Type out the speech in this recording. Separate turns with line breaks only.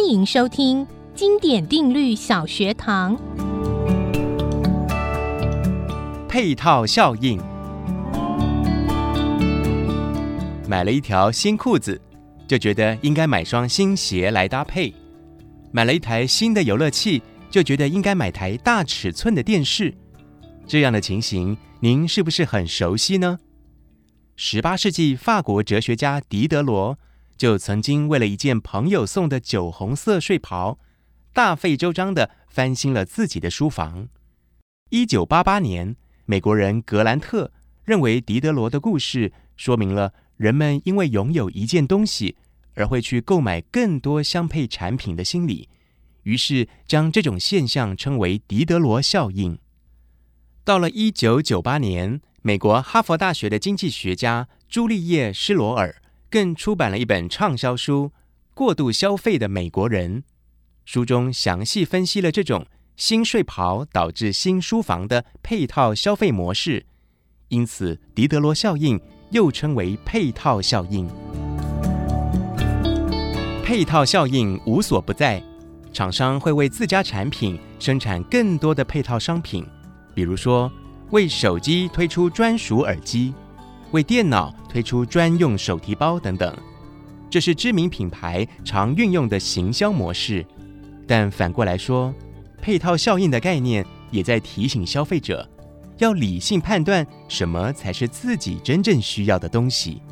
欢迎收听《经典定律小学堂》。
配套效应。买了一条新裤子，就觉得应该买双新鞋来搭配；买了一台新的游乐器，就觉得应该买台大尺寸的电视。这样的情形，您是不是很熟悉呢？十八世纪法国哲学家狄德罗就曾经为了一件朋友送的酒红色睡袍，大费周章地翻新了自己的书房。一九八八年，美国人格兰特认为狄德罗的故事说明了人们因为拥有一件东西而会去购买更多相配产品的心理，于是将这种现象称为狄德罗效应。到了一九九八年，美国哈佛大学的经济学家朱丽叶·施罗尔更出版了一本畅销书《过度消费的美国人》，书中详细分析了这种新睡袍导致新书房的配套消费模式，因此狄德罗效应又称为配套效应。配套效应无所不在，厂商会为自家产品生产更多的配套商品，比如说，为手机推出专属耳机，为电脑推出专用手提包等等，这是知名品牌常运用的行销模式。但反过来说，配套效应的概念也在提醒消费者，要理性判断什么才是自己真正需要的东西。